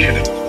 Mädchen.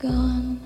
Gone,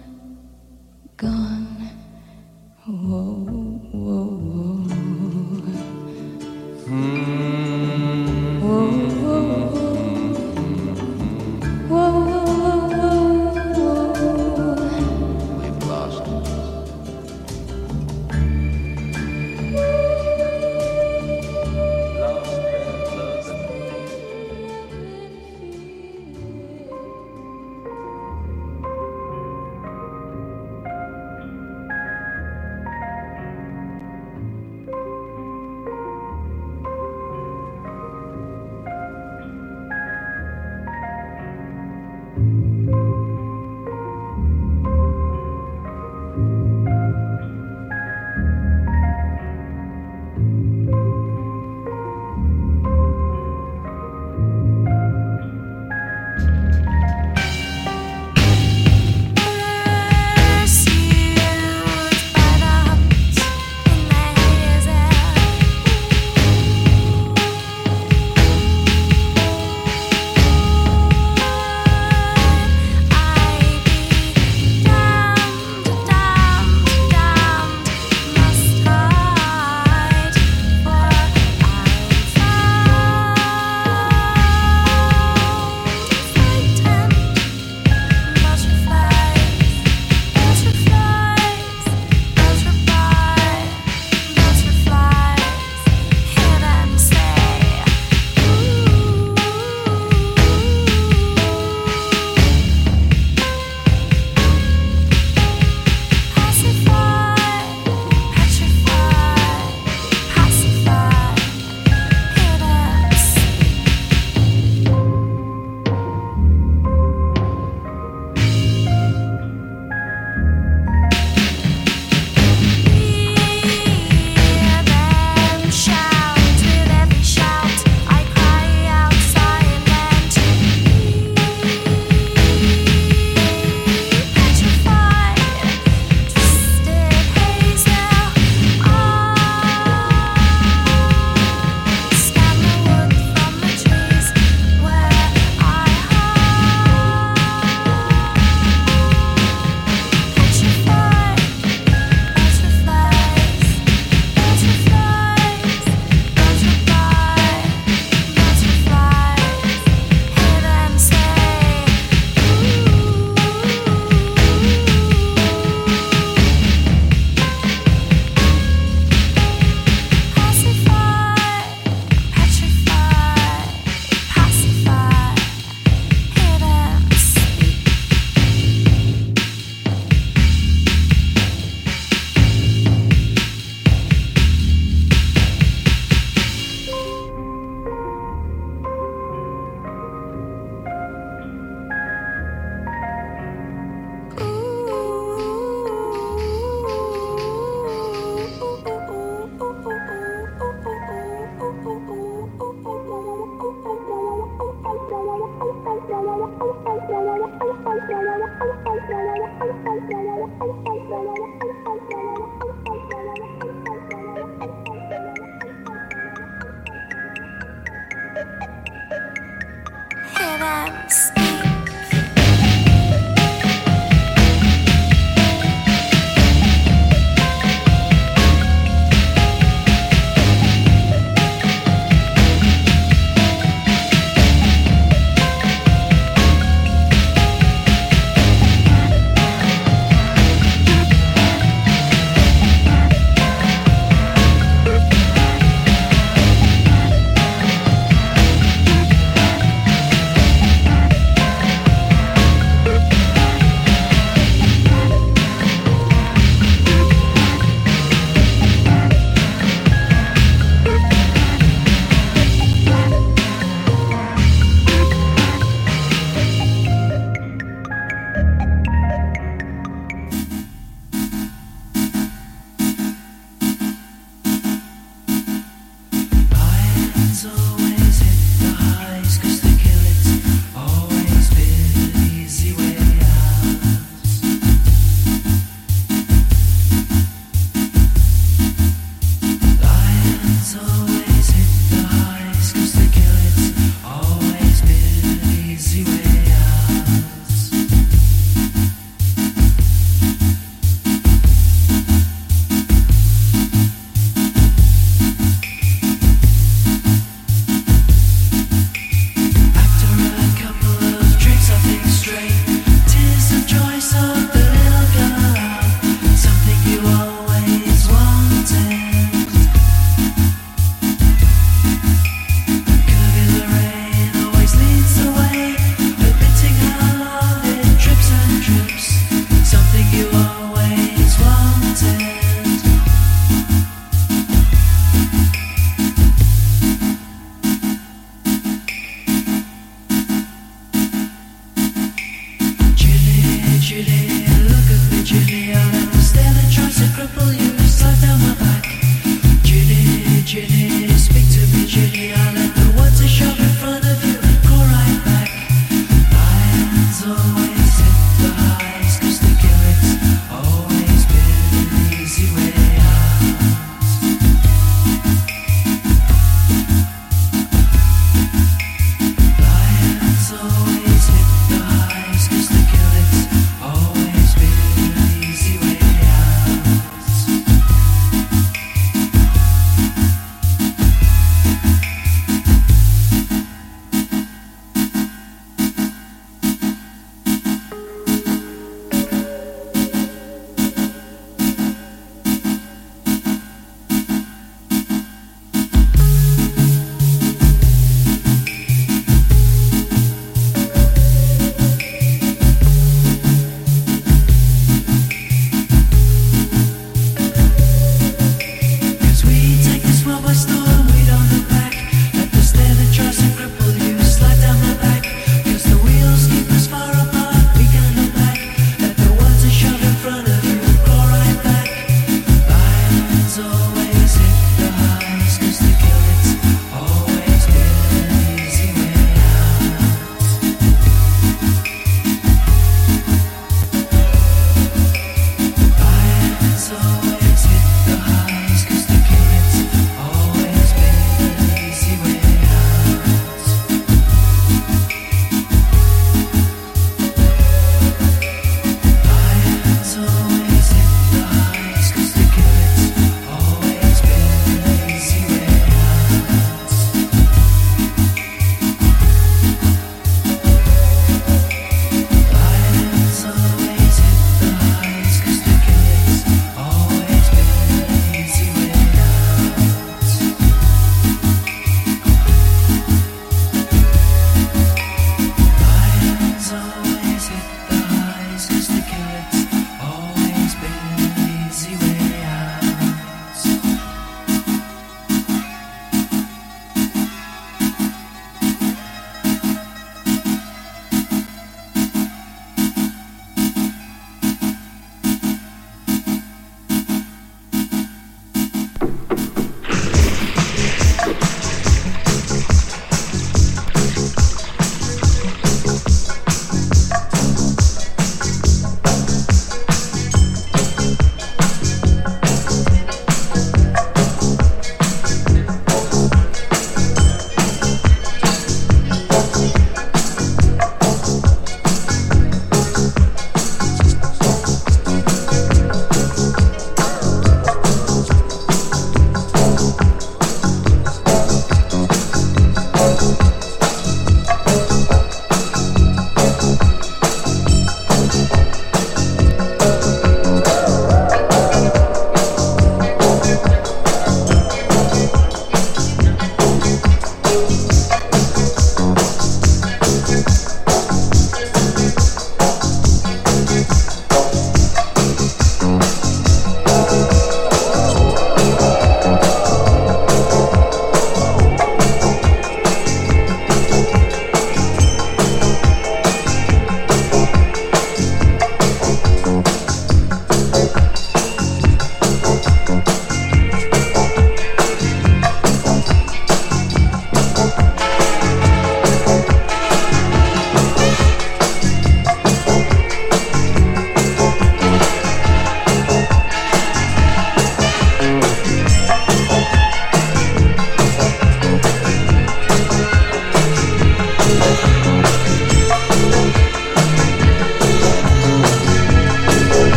Julie, speak to me, Julia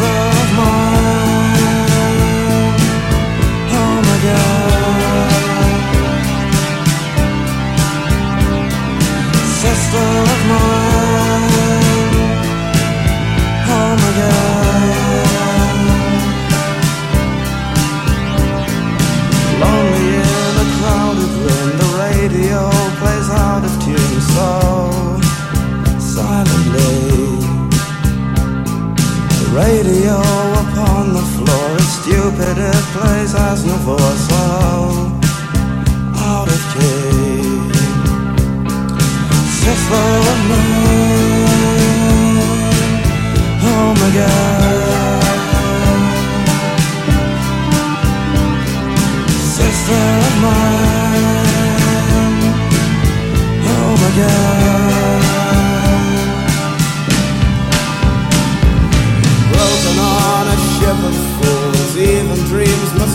Of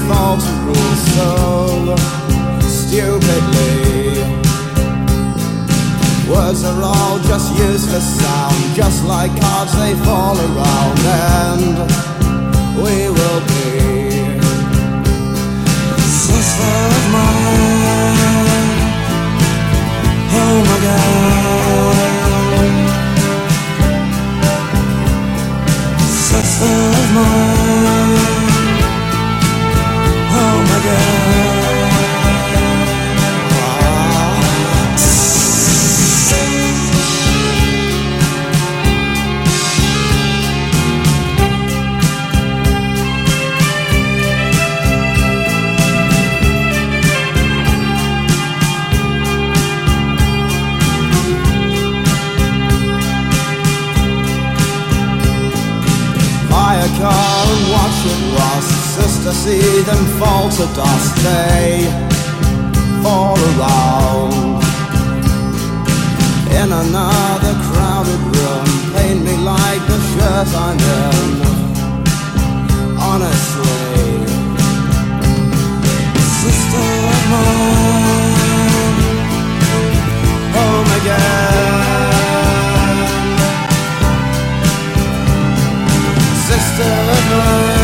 fall to rules so stupidly. Words are all just useless sound, just like cards they fall around, and we will be sister of mine. Oh my God, sister of mine. Oh my God. See them fall to dust. They fall around. In another crowded room, paint me like the shirt I'm in. Honestly, sister of mine. My God. sister of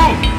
move!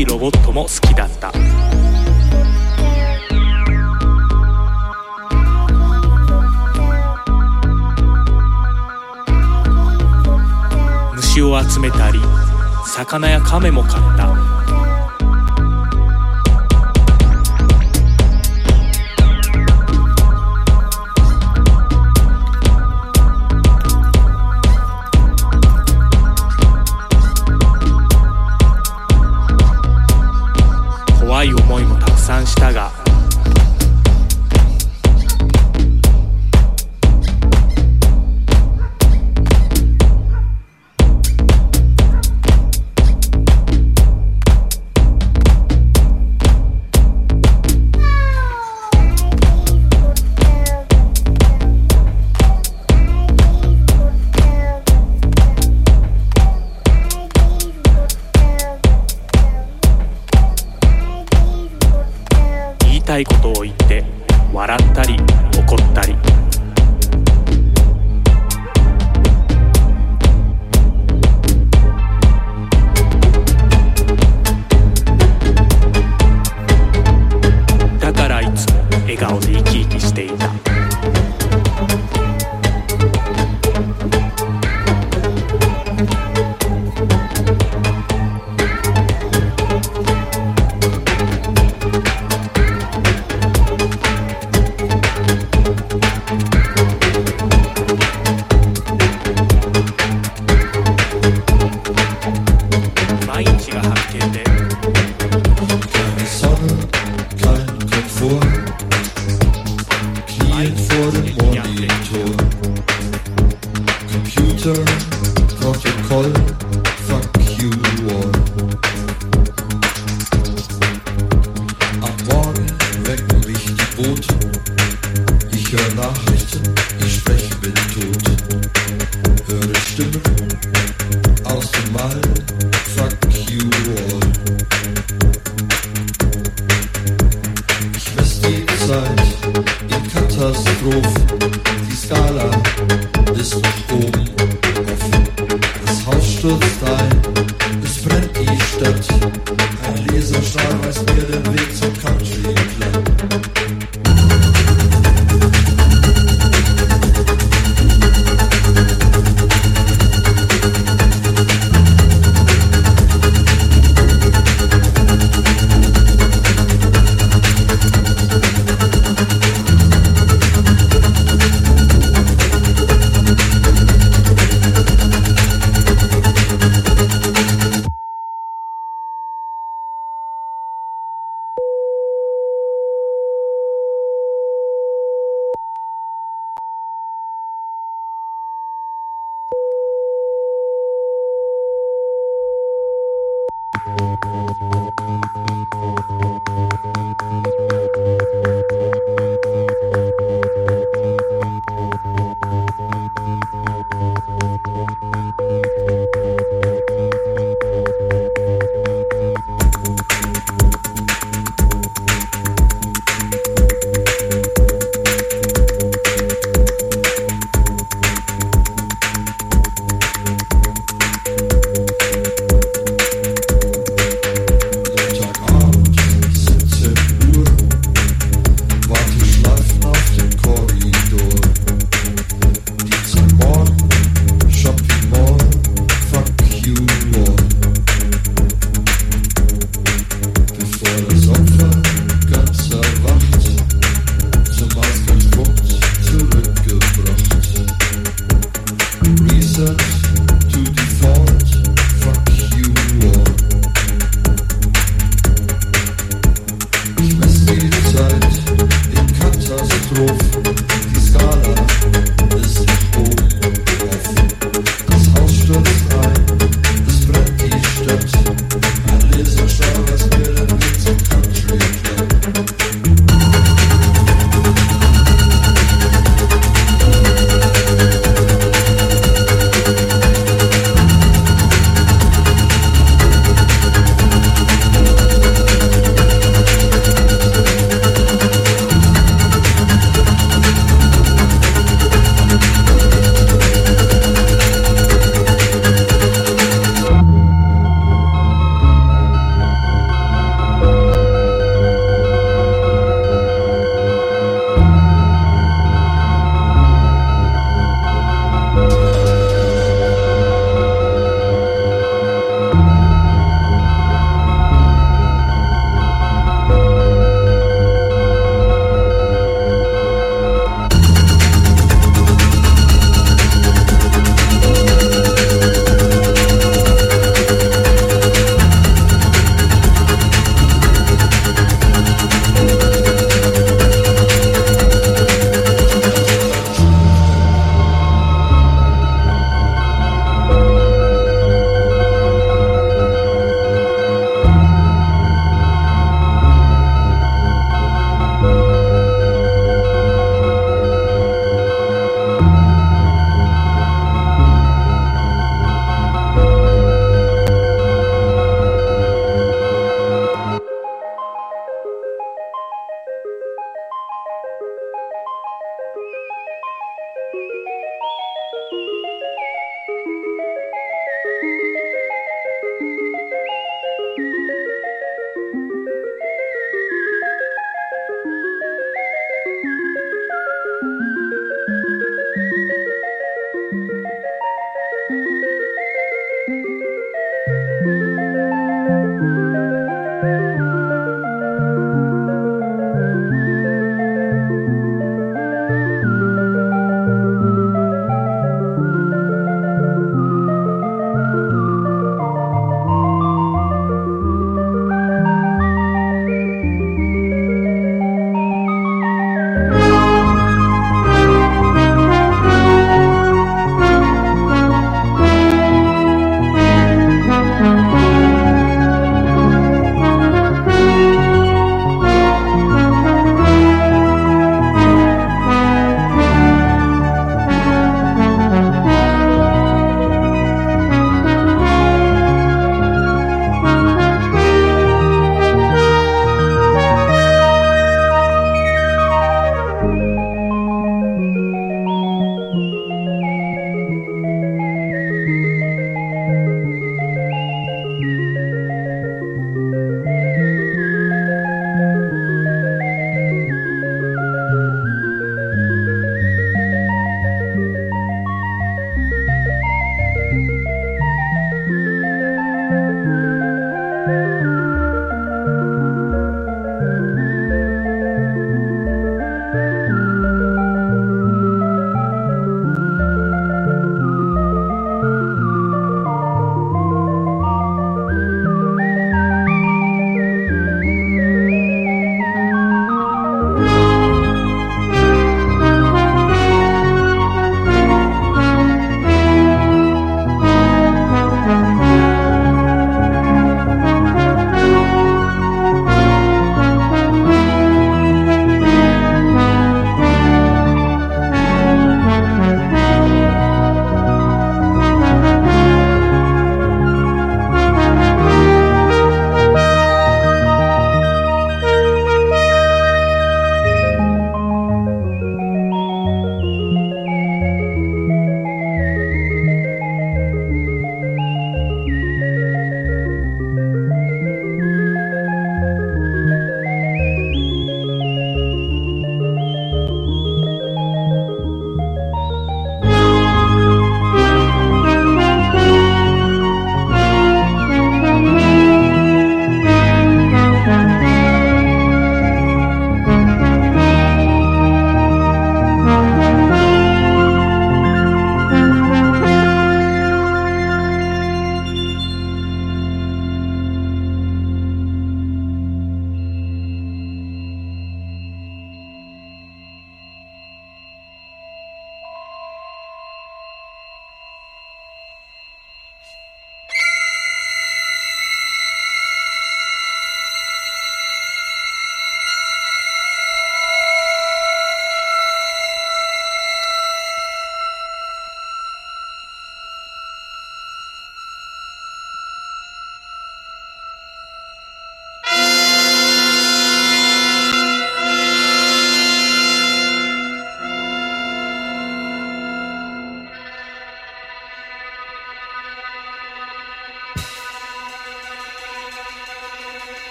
いロボットも好きだった。虫を集めたり魚や亀も買った。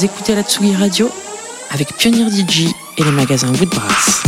Vous écoutez la Tsugi Radio avec Pionnier DJ et les magasins Woodbrass.